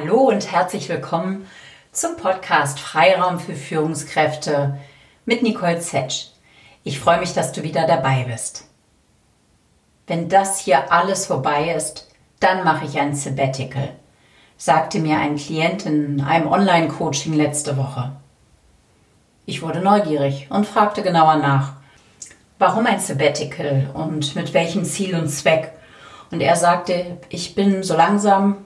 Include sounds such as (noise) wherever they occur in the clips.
Hallo und herzlich willkommen zum Podcast Freiraum für Führungskräfte mit Nicole Zetsch. Ich freue mich, dass du wieder dabei bist. Wenn das hier alles vorbei ist, dann mache ich ein Sabbatical, sagte mir ein Klient in einem Online-Coaching letzte Woche. Ich wurde neugierig und fragte genauer nach. Warum ein Sabbatical und mit welchem Ziel und Zweck? Und er sagte, ich bin so langsam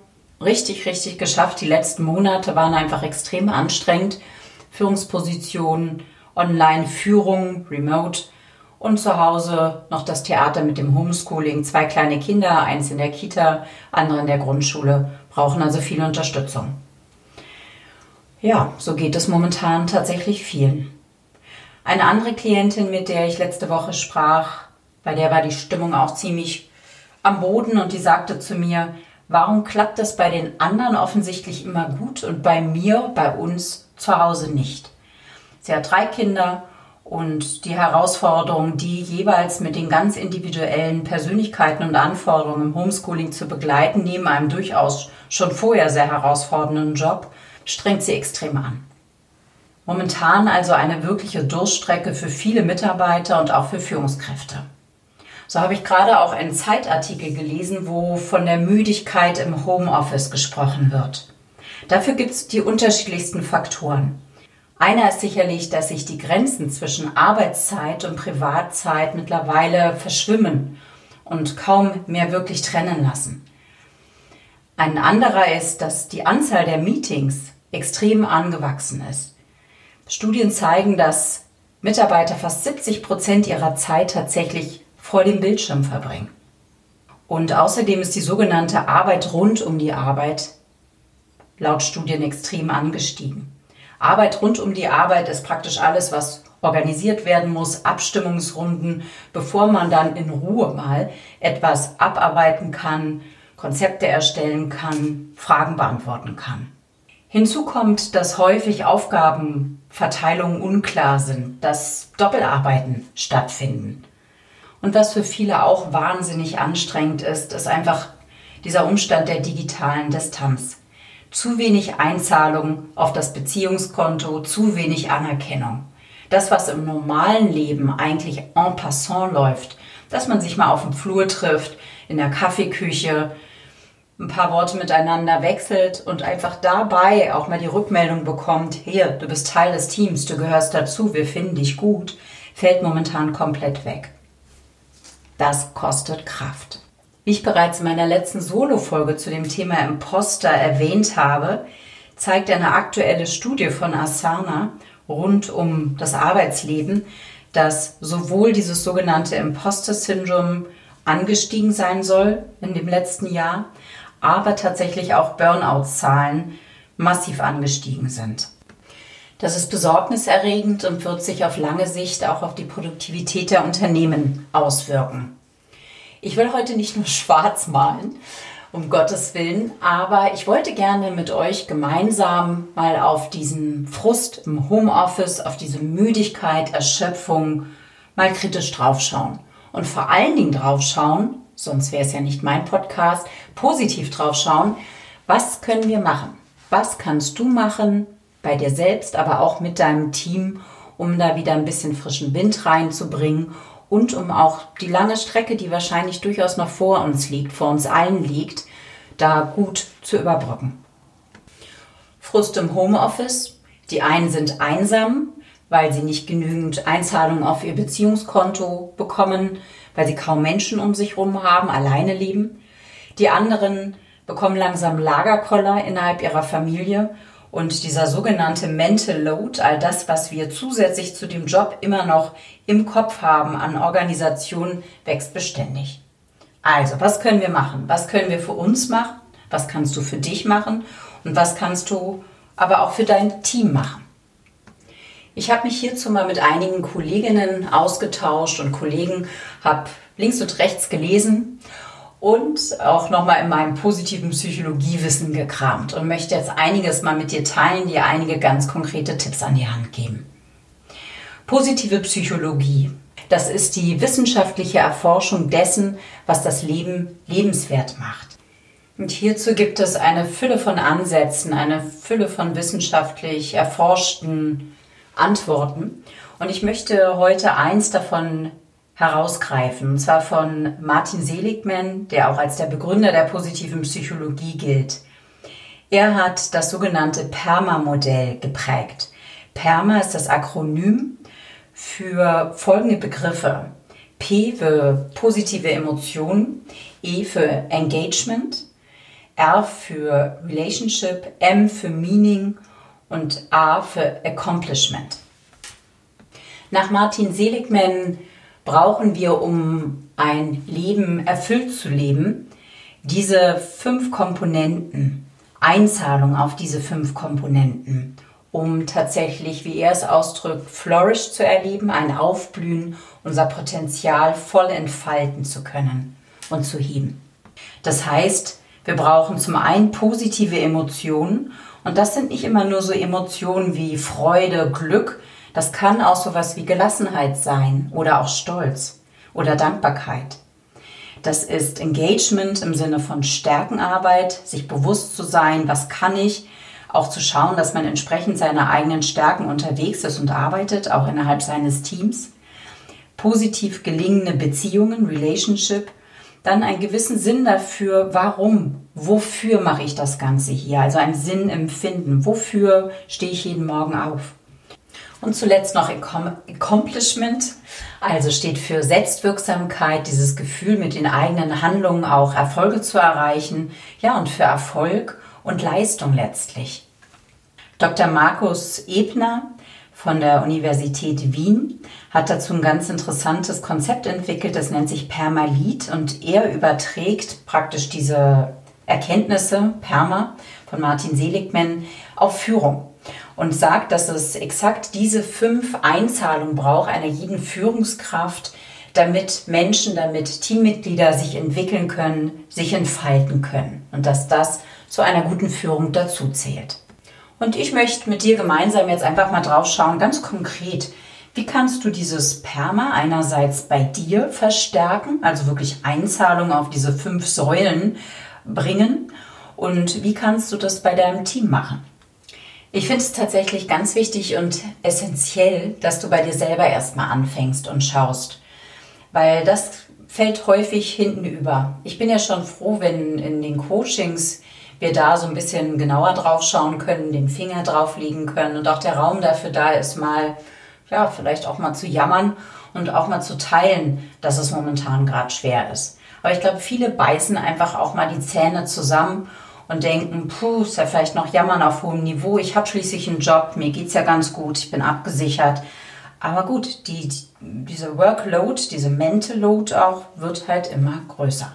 richtig, richtig geschafft. Die letzten Monate waren einfach extrem anstrengend. Führungspositionen, Online-Führung, Remote und zu Hause noch das Theater mit dem Homeschooling. Zwei kleine Kinder, eins in der Kita, andere in der Grundschule, brauchen also viel Unterstützung. Ja, so geht es momentan tatsächlich vielen. Eine andere Klientin, mit der ich letzte Woche sprach, bei der war die Stimmung auch ziemlich am Boden und die sagte zu mir, warum klappt das bei den anderen offensichtlich immer gut und bei mir, bei uns zu Hause nicht? Sie hat drei Kinder und die Herausforderung, die jeweils mit den ganz individuellen Persönlichkeiten und Anforderungen im Homeschooling zu begleiten, neben einem durchaus schon vorher sehr herausfordernden Job, strengt sie extrem an. Momentan also eine wirkliche Durststrecke für viele Mitarbeiter und auch für Führungskräfte. So habe ich gerade auch einen Zeitartikel gelesen, wo von der Müdigkeit im Homeoffice gesprochen wird. Dafür gibt es die unterschiedlichsten Faktoren. Einer ist sicherlich, dass sich die Grenzen zwischen Arbeitszeit und Privatzeit mittlerweile verschwimmen und kaum mehr wirklich trennen lassen. Ein anderer ist, dass die Anzahl der Meetings extrem angewachsen ist. Studien zeigen, dass Mitarbeiter fast 70 Prozent ihrer Zeit tatsächlich vor dem Bildschirm verbringen. Und außerdem ist die sogenannte Arbeit rund um die Arbeit laut Studien extrem angestiegen. Arbeit rund um die Arbeit ist praktisch alles, was organisiert werden muss, Abstimmungsrunden, bevor man dann in Ruhe mal etwas abarbeiten kann, Konzepte erstellen kann, Fragen beantworten kann. Hinzu kommt, dass häufig Aufgabenverteilungen unklar sind, dass Doppelarbeiten stattfinden. Und was für viele auch wahnsinnig anstrengend ist, ist einfach dieser Umstand der digitalen Distanz. Zu wenig Einzahlung auf das Beziehungskonto, zu wenig Anerkennung. Das, was im normalen Leben eigentlich en passant läuft, dass man sich mal auf dem Flur trifft, in der Kaffeeküche, ein paar Worte miteinander wechselt und einfach dabei auch mal die Rückmeldung bekommt, hier, du bist Teil des Teams, du gehörst dazu, wir finden dich gut, fällt momentan komplett weg. Das kostet Kraft. Wie ich bereits in meiner letzten Solo-Folge zu dem Thema Imposter erwähnt habe, zeigt eine aktuelle Studie von Asana rund um das Arbeitsleben, dass sowohl dieses sogenannte Imposter-Syndrom angestiegen sein soll in dem letzten Jahr, aber tatsächlich auch Burnout-Zahlen massiv angestiegen sind. Das ist besorgniserregend und wird sich auf lange Sicht auch auf die Produktivität der Unternehmen auswirken. Ich will heute nicht nur (laughs) schwarz malen, um Gottes Willen, aber ich wollte gerne mit euch gemeinsam mal auf diesen Frust im Homeoffice, auf diese Müdigkeit, Erschöpfung mal kritisch draufschauen und vor allen Dingen draufschauen, sonst wäre es ja nicht mein Podcast, positiv drauf schauen. Was können wir machen? Was kannst du machen bei dir selbst, aber auch mit deinem Team, um da wieder ein bisschen frischen Wind reinzubringen und um auch die lange Strecke, die wahrscheinlich durchaus noch vor uns liegt, vor uns allen liegt, da gut zu überbrücken. Frust im Homeoffice. Die einen sind einsam, weil sie nicht genügend Einzahlungen auf ihr Beziehungskonto bekommen, weil sie kaum Menschen um sich herum haben, alleine leben. Die anderen bekommen langsam Lagerkoller innerhalb ihrer Familie und dieser sogenannte Mental Load, all das, was wir zusätzlich zu dem Job immer noch im Kopf haben an Organisation, wächst beständig. Also, was können wir machen? Was können wir für uns machen? Was kannst du für dich machen? Und was kannst du aber auch für dein Team machen? Ich habe mich hierzu mal mit einigen Kolleginnen ausgetauscht und Kollegen, habe links und rechts gelesen und auch nochmal in meinem positiven Psychologiewissen gekramt und möchte jetzt einiges mal mit dir teilen, dir einige ganz konkrete Tipps an die Hand geben. Positive Psychologie. Das ist die wissenschaftliche Erforschung dessen, was das Leben lebenswert macht. Und hierzu gibt es eine Fülle von Ansätzen, eine Fülle von wissenschaftlich erforschten Antworten. Und ich möchte heute eins davon herausgreifen, und zwar von Martin Seligman, der auch als der Begründer der positiven Psychologie gilt. Er hat das sogenannte PERMA-Modell geprägt. PERMA ist das Akronym für folgende Begriffe. P für positive Emotionen, E für Engagement, R für Relationship, M für Meaning und A für Accomplishment. Nach Martin Seligman brauchen wir, um ein Leben erfüllt zu leben, diese fünf Komponenten, Einzahlung auf diese fünf Komponenten, um tatsächlich, wie er es ausdrückt, Flourish zu erleben, ein Aufblühen, unser Potenzial voll entfalten zu können und zu heben. Das heißt, wir brauchen zum einen positive Emotionen und das sind nicht immer nur so Emotionen wie Freude, Glück, das kann auch sowas wie Gelassenheit sein oder auch Stolz oder Dankbarkeit. Das ist Engagement im Sinne von Stärkenarbeit, sich bewusst zu sein, was kann ich, auch zu schauen, dass man entsprechend seiner eigenen Stärken unterwegs ist und arbeitet, auch innerhalb seines Teams. Positiv gelingende Beziehungen, Relationship, dann einen gewissen Sinn dafür, warum, wofür mache ich das Ganze hier, also ein Sinn empfinden, wofür stehe ich jeden Morgen auf. Und zuletzt noch Accomplishment, also steht für Selbstwirksamkeit, dieses Gefühl, mit den eigenen Handlungen auch Erfolge zu erreichen, ja, und für Erfolg und Leistung letztlich. Dr. Markus Ebner von der Universität Wien hat dazu ein ganz interessantes Konzept entwickelt, das nennt sich Permalit und er überträgt praktisch diese Erkenntnisse, Perma, von Martin Seligman auf Führung und sagt, dass es exakt diese fünf Einzahlungen braucht einer jeden Führungskraft, damit Menschen, damit Teammitglieder sich entwickeln können, sich entfalten können und dass das zu einer guten Führung dazu zählt. Und ich möchte mit dir gemeinsam jetzt einfach mal drauf schauen, ganz konkret, wie kannst du dieses Perma einerseits bei dir verstärken, also wirklich Einzahlung auf diese fünf Säulen bringen und wie kannst du das bei deinem Team machen? Ich finde es tatsächlich ganz wichtig und essentiell, dass du bei dir selber erstmal anfängst und schaust, weil das fällt häufig hinten über. Ich bin ja schon froh, wenn in den Coachings wir da so ein bisschen genauer drauf schauen können, den Finger drauflegen können und auch der Raum dafür da ist, mal, ja, vielleicht auch mal zu jammern und auch mal zu teilen, dass es momentan gerade schwer ist. Aber ich glaube, viele beißen einfach auch mal die Zähne zusammen und denken, puh, ist ja vielleicht noch Jammern auf hohem Niveau. Ich habe schließlich einen Job, mir geht's ja ganz gut, ich bin abgesichert. Aber gut, die, diese Workload, diese Mental Load auch, wird halt immer größer.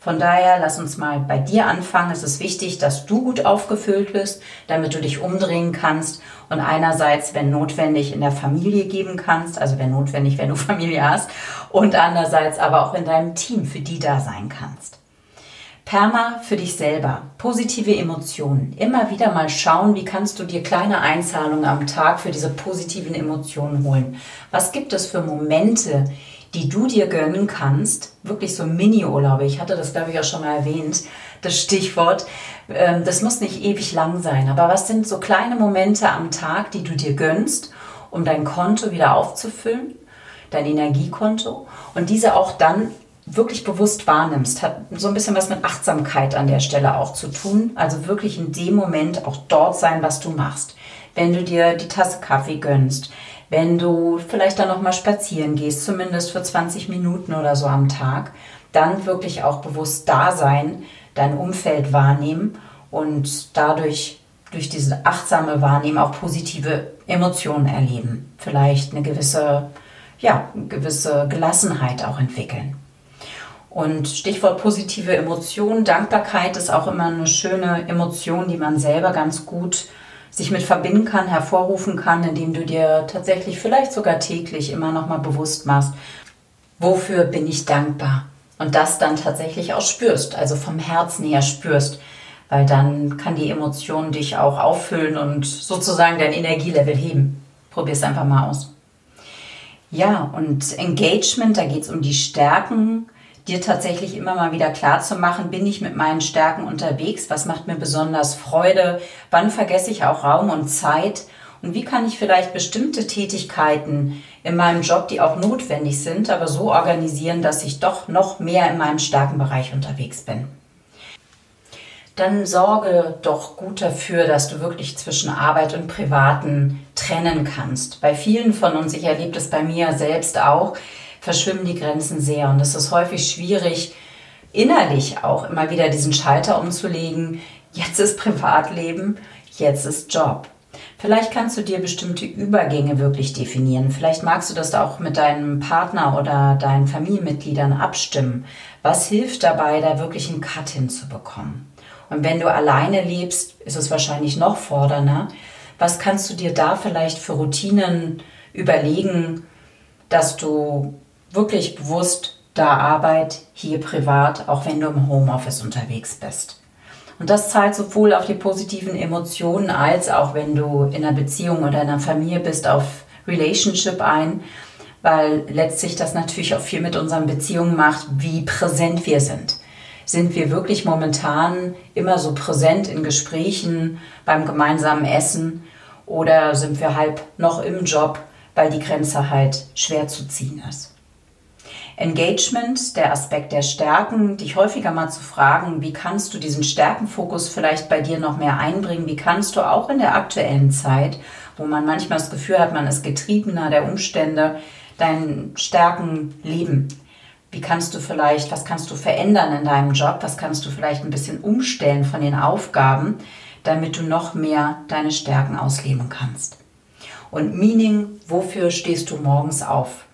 Von daher, lass uns mal bei dir anfangen. Es ist wichtig, dass du gut aufgefüllt bist, damit du dich umdrehen kannst und einerseits, wenn notwendig, in der Familie geben kannst, also wenn notwendig, wenn du (laughs) Familie hast, und andererseits aber auch in deinem Team für die da sein kannst. Perma für dich selber. Positive Emotionen. Immer wieder mal schauen, wie kannst du dir kleine Einzahlungen am Tag für diese positiven Emotionen holen. Was gibt es für Momente, die du dir gönnen kannst? Wirklich so Mini-Urlaube. Ich hatte das, glaube ich, auch schon mal erwähnt, das Stichwort. Ähm, das muss nicht ewig lang sein. Aber was sind so kleine Momente am Tag, die du dir gönnst, um dein Konto wieder aufzufüllen? Dein Energiekonto. Und diese auch dann wirklich bewusst wahrnimmst, hat so ein bisschen was mit Achtsamkeit an der Stelle auch zu tun. Also wirklich in dem Moment auch dort sein, was du machst. Wenn du dir die Tasse Kaffee gönnst, wenn du vielleicht dann noch mal spazieren gehst, zumindest für 20 Minuten oder so am Tag, dann wirklich auch bewusst da sein, dein Umfeld wahrnehmen und dadurch durch diese achtsame Wahrnehmen auch positive Emotionen erleben. Vielleicht eine gewisse, ja, eine gewisse Gelassenheit auch entwickeln. Und Stichwort positive Emotionen, Dankbarkeit ist auch immer eine schöne Emotion, die man selber ganz gut sich mit verbinden kann, hervorrufen kann, indem du dir tatsächlich vielleicht sogar täglich immer noch mal bewusst machst, wofür bin ich dankbar? Und das dann tatsächlich auch spürst, also vom Herzen her spürst, weil dann kann die Emotion dich auch auffüllen und sozusagen dein Energielevel heben. Probier es einfach mal aus. Ja, und Engagement, da geht es um die Stärken, dir tatsächlich immer mal wieder klar zu machen, bin ich mit meinen Stärken unterwegs, was macht mir besonders Freude, wann vergesse ich auch Raum und Zeit und wie kann ich vielleicht bestimmte Tätigkeiten in meinem Job, die auch notwendig sind, aber so organisieren, dass ich doch noch mehr in meinem Stärkenbereich unterwegs bin. Dann sorge doch gut dafür, dass du wirklich zwischen Arbeit und Privaten trennen kannst. Bei vielen von uns, ich erlebe das bei mir selbst auch, verschwimmen die Grenzen sehr und es ist häufig schwierig, innerlich auch immer wieder diesen Schalter umzulegen. Jetzt ist Privatleben, jetzt ist Job. Vielleicht kannst du dir bestimmte Übergänge wirklich definieren. Vielleicht magst du das auch mit deinem Partner oder deinen Familienmitgliedern abstimmen. Was hilft dabei, da wirklich einen Cut hinzubekommen? Und wenn du alleine lebst, ist es wahrscheinlich noch fordernder. Was kannst du dir da vielleicht für Routinen überlegen, dass du wirklich bewusst da Arbeit, hier privat, auch wenn du im Homeoffice unterwegs bist? Und das zahlt sowohl auf die positiven Emotionen als auch wenn du in einer Beziehung oder in einer Familie bist, auf Relationship ein, weil letztlich das natürlich auch viel mit unseren Beziehungen macht, wie präsent wir sind. Sind wir wirklich momentan immer so präsent in Gesprächen, beim gemeinsamen Essen oder sind wir halb noch im Job, weil die Grenze halt schwer zu ziehen ist? Engagement, der Aspekt der Stärken, dich häufiger mal zu fragen, wie kannst du diesen Stärkenfokus vielleicht bei dir noch mehr einbringen? Wie kannst du auch in der aktuellen Zeit, wo man manchmal das Gefühl hat, man ist getriebener der Umstände, deinen Stärken leben? Wie kannst du vielleicht, was kannst du verändern in deinem Job? Was kannst du vielleicht ein bisschen umstellen von den Aufgaben, damit du noch mehr deine Stärken ausleben kannst? Und Meaning, wofür stehst du morgens auf?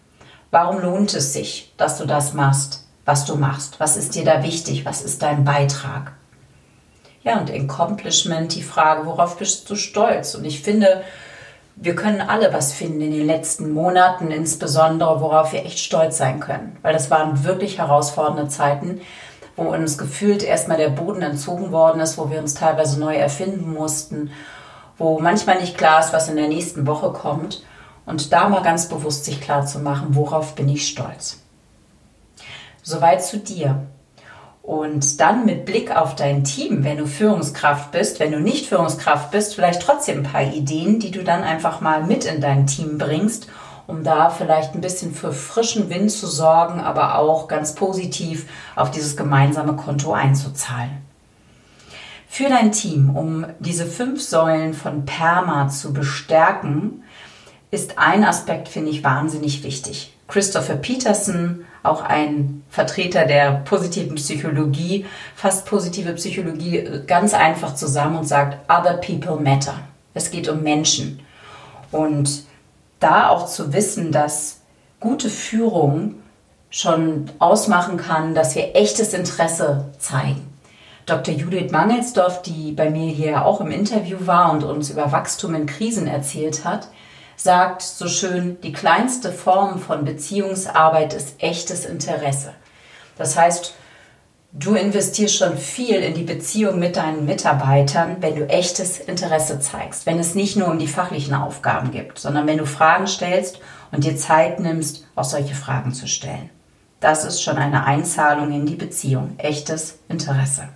Warum lohnt es sich, dass du das machst, was du machst? Was ist dir da wichtig? Was ist dein Beitrag? Ja, und Accomplishment, die Frage, worauf bist du stolz? Und ich finde, wir können alle was finden in den letzten Monaten, insbesondere worauf wir echt stolz sein können. Weil das waren wirklich herausfordernde Zeiten, wo uns gefühlt erstmal der Boden entzogen worden ist, wo wir uns teilweise neu erfinden mussten, wo manchmal nicht klar ist, was in der nächsten Woche kommt und da mal ganz bewusst sich klar zu machen, worauf bin ich stolz. Soweit zu dir. Und dann mit Blick auf dein Team, wenn du Führungskraft bist, wenn du nicht Führungskraft bist, vielleicht trotzdem ein paar Ideen, die du dann einfach mal mit in dein Team bringst, um da vielleicht ein bisschen für frischen Wind zu sorgen, aber auch ganz positiv auf dieses gemeinsame Konto einzuzahlen. Für dein Team, um diese fünf Säulen von Perma zu bestärken, ist ein Aspekt, finde ich, wahnsinnig wichtig. Christopher Peterson, auch ein Vertreter der positiven Psychologie, fasst positive Psychologie ganz einfach zusammen und sagt, Other People Matter. Es geht um Menschen. Und da auch zu wissen, dass gute Führung schon ausmachen kann, dass wir echtes Interesse zeigen. Dr. Judith Mangelsdorf, die bei mir hier auch im Interview war und uns über Wachstum in Krisen erzählt hat, sagt so schön, die kleinste Form von Beziehungsarbeit ist echtes Interesse. Das heißt, du investierst schon viel in die Beziehung mit deinen Mitarbeitern, wenn du echtes Interesse zeigst. Wenn es nicht nur um die fachlichen Aufgaben geht, sondern wenn du Fragen stellst und dir Zeit nimmst, auch solche Fragen zu stellen. Das ist schon eine Einzahlung in die Beziehung, echtes Interesse.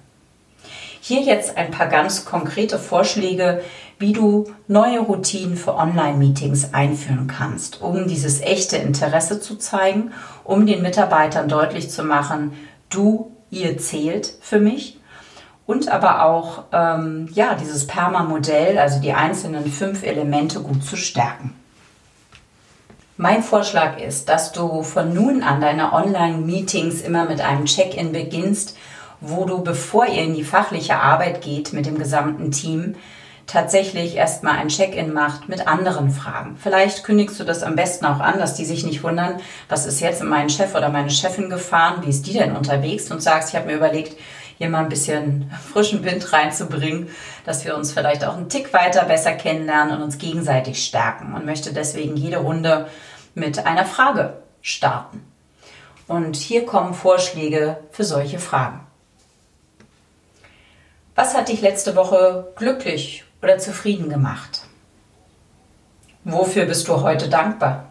Hier jetzt ein paar ganz konkrete Vorschläge, wie du neue Routinen für Online-Meetings einführen kannst, um dieses echte Interesse zu zeigen, um den Mitarbeitern deutlich zu machen, du, ihr zählt für mich. Und aber auch ähm, ja, dieses Perma-Modell, also die einzelnen fünf Elemente gut zu stärken. Mein Vorschlag ist, dass du von nun an deine Online-Meetings immer mit einem Check-in beginnst, wo du, bevor ihr in die fachliche Arbeit geht mit dem gesamten Team, tatsächlich erstmal ein Check-in macht mit anderen Fragen. Vielleicht kündigst du das am besten auch an, dass die sich nicht wundern, was ist jetzt in meinen Chef oder meine Chefin gefahren, wie ist die denn unterwegs und sagst, ich habe mir überlegt, hier mal ein bisschen (laughs) frischen Wind reinzubringen, dass wir uns vielleicht auch einen Tick weiter besser kennenlernen und uns gegenseitig stärken und möchte deswegen jede Runde mit einer Frage starten. Und hier kommen Vorschläge für solche Fragen. Was hat dich letzte Woche glücklich oder zufrieden gemacht? Wofür bist du heute dankbar?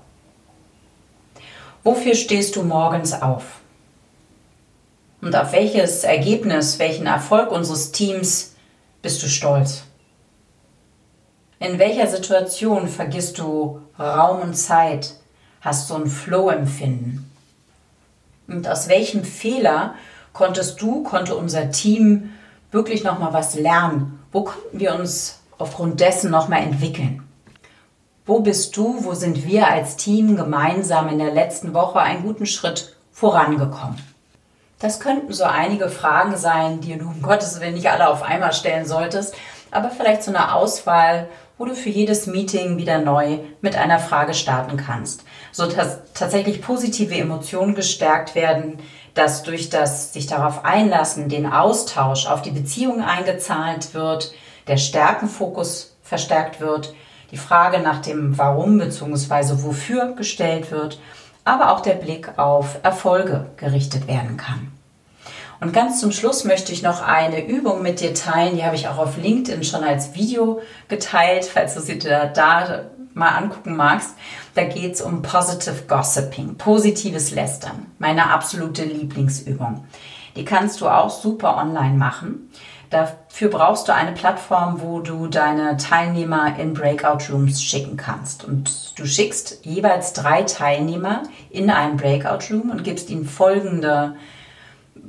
Wofür stehst du morgens auf? Und auf welches Ergebnis, welchen Erfolg unseres Teams bist du stolz? In welcher Situation vergisst du Raum und Zeit? Hast du ein Flow-Empfinden? Und aus welchem Fehler konntest du, konnte unser Team wirklich nochmal was lernen? Wo konnten wir uns aufgrund dessen nochmal entwickeln? Wo bist du, wo sind wir als Team gemeinsam in der letzten Woche einen guten Schritt vorangekommen? Das könnten so einige Fragen sein, die du um Gottes Willen nicht alle auf einmal stellen solltest, aber vielleicht so eine Auswahl, wo du für jedes Meeting wieder neu mit einer Frage starten kannst, so dass tatsächlich positive Emotionen gestärkt werden, dass durch das sich darauf einlassen, den Austausch auf die Beziehung eingezahlt wird, der Stärkenfokus verstärkt wird, die Frage nach dem Warum bzw. wofür gestellt wird, aber auch der Blick auf Erfolge gerichtet werden kann. Und ganz zum Schluss möchte ich noch eine Übung mit dir teilen, die habe ich auch auf LinkedIn schon als Video geteilt, falls du sie da, da mal angucken magst. Da geht es um Positive Gossiping, positives Lästern, meine absolute Lieblingsübung. Die kannst du auch super online machen. Dafür brauchst du eine Plattform, wo du deine Teilnehmer in Breakout Rooms schicken kannst. Und du schickst jeweils drei Teilnehmer in einen Breakout Room und gibst ihnen folgende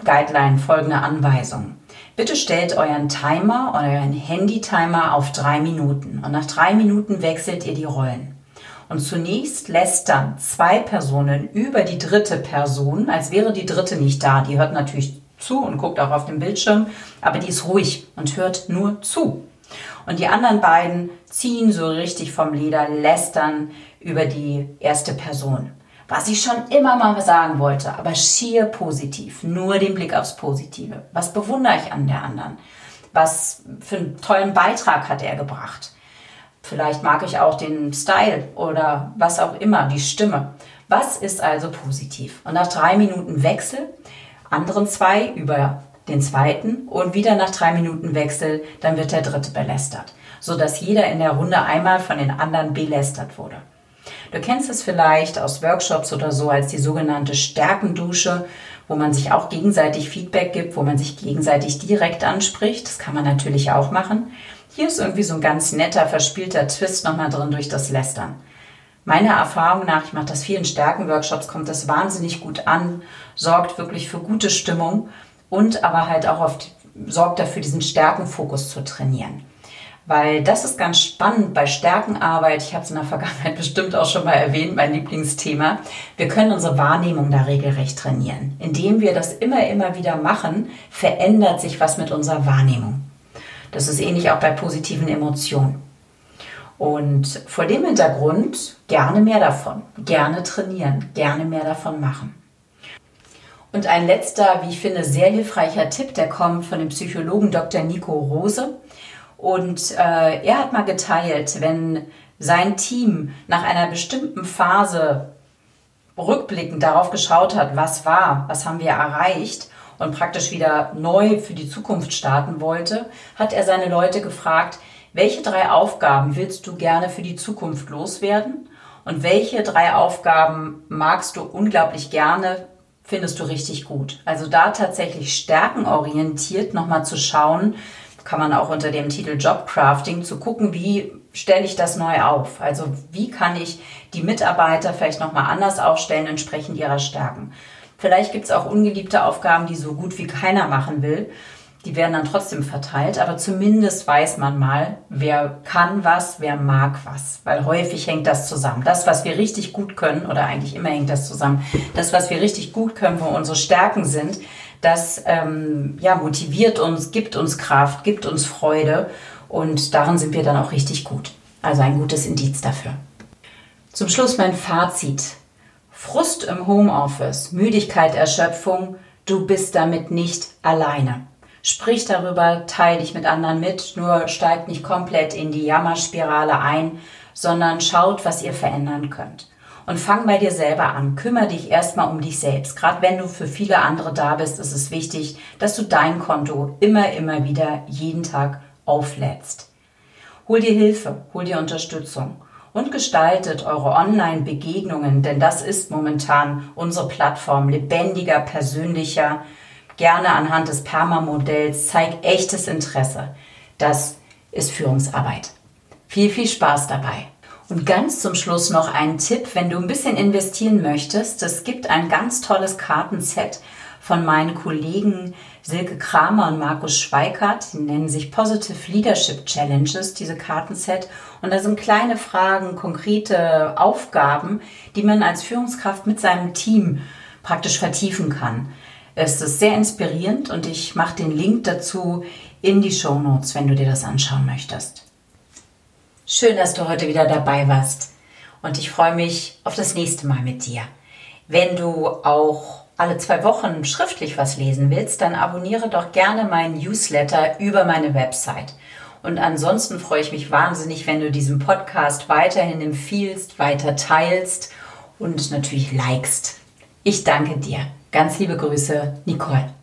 Guideline, folgende Anweisung. Bitte stellt euren Timer, euren Handy-Timer auf drei Minuten und nach drei Minuten wechselt ihr die Rollen. Und zunächst lässt dann zwei Personen über die dritte Person, als wäre die dritte nicht da. Die hört natürlich zu und guckt auch auf den Bildschirm, aber die ist ruhig und hört nur zu. Und die anderen beiden ziehen so richtig vom Leder, lästern über die erste Person was ich schon immer mal sagen wollte, aber schier positiv, nur den Blick aufs Positive. Was bewundere ich an der anderen? Was für einen tollen Beitrag hat er gebracht? Vielleicht mag ich auch den Style oder was auch immer, die Stimme. Was ist also positiv? Und nach drei Minuten Wechsel, anderen zwei über den zweiten und wieder nach drei Minuten Wechsel, dann wird der dritte belästert, sodass jeder in der Runde einmal von den anderen belästert wurde. Du kennst es vielleicht aus Workshops oder so als die sogenannte Stärkendusche, wo man sich auch gegenseitig Feedback gibt, wo man sich gegenseitig direkt anspricht. Das kann man natürlich auch machen. Hier ist irgendwie so ein ganz netter, verspielter Twist nochmal drin durch das Lästern. Meiner Erfahrung nach, ich mache das vielen Stärkenworkshops, kommt das wahnsinnig gut an, sorgt wirklich für gute Stimmung und aber halt auch oft sorgt dafür, diesen Stärkenfokus zu trainieren. Weil das ist ganz spannend bei Stärkenarbeit. Ich habe es in der Vergangenheit (laughs) bestimmt auch schon mal erwähnt, mein Lieblingsthema. Wir können unsere Wahrnehmung da regelrecht trainieren. Indem wir das immer, immer wieder machen, verändert sich was mit unserer Wahrnehmung. Das ist ähnlich auch bei positiven Emotionen. Und vor dem Hintergrund gerne mehr davon, gerne trainieren, gerne mehr davon machen. Und ein letzter, wie ich finde, sehr hilfreicher Tipp, der kommt von dem Psychologen Dr. Nico Rose. Und äh, er hat mal geteilt, wenn sein Team nach einer bestimmten Phase rückblickend darauf geschaut hat, was war, was haben wir erreicht und praktisch wieder neu für die Zukunft starten wollte, hat er seine Leute gefragt, welche drei Aufgaben willst du gerne für die Zukunft loswerden und welche drei Aufgaben magst du unglaublich gerne, findest du richtig gut. Also da tatsächlich stärkenorientiert nochmal zu schauen, kann man auch unter dem Titel Jobcrafting zu gucken, wie stelle ich das neu auf? Also wie kann ich die Mitarbeiter vielleicht nochmal anders aufstellen, entsprechend ihrer Stärken? Vielleicht gibt es auch ungeliebte Aufgaben, die so gut wie keiner machen will. Die werden dann trotzdem verteilt, aber zumindest weiß man mal, wer kann was, wer mag was. Weil häufig hängt das zusammen. Das, was wir richtig gut können, oder eigentlich immer hängt das zusammen, das, was wir richtig gut können, wo unsere Stärken sind, das ähm, ja, motiviert uns, gibt uns Kraft, gibt uns Freude und darin sind wir dann auch richtig gut. Also ein gutes Indiz dafür. Zum Schluss mein Fazit. Frust im Homeoffice, Müdigkeit, Erschöpfung, du bist damit nicht alleine. Sprich darüber, teile dich mit anderen mit, nur steigt nicht komplett in die Jammerspirale ein, sondern schaut, was ihr verändern könnt. Und fang bei dir selber an. Kümmer dich erstmal um dich selbst. Gerade wenn du für viele andere da bist, ist es wichtig, dass du dein Konto immer, immer wieder jeden Tag auflädst. Hol dir Hilfe, hol dir Unterstützung und gestaltet eure Online-Begegnungen, denn das ist momentan unsere Plattform lebendiger, persönlicher, gerne anhand des Perma-Modells. Zeig echtes Interesse. Das ist Führungsarbeit. Viel, viel Spaß dabei. Und ganz zum Schluss noch ein Tipp, wenn du ein bisschen investieren möchtest. Es gibt ein ganz tolles Kartenset von meinen Kollegen Silke Kramer und Markus Schweikart. Die nennen sich Positive Leadership Challenges, diese Kartenset. Und da sind kleine Fragen, konkrete Aufgaben, die man als Führungskraft mit seinem Team praktisch vertiefen kann. Es ist sehr inspirierend und ich mache den Link dazu in die Show Notes, wenn du dir das anschauen möchtest. Schön, dass du heute wieder dabei warst und ich freue mich auf das nächste Mal mit dir. Wenn du auch alle zwei Wochen schriftlich was lesen willst, dann abonniere doch gerne meinen Newsletter über meine Website. Und ansonsten freue ich mich wahnsinnig, wenn du diesen Podcast weiterhin empfiehlst, weiter teilst und natürlich likest. Ich danke dir. Ganz liebe Grüße, Nicole.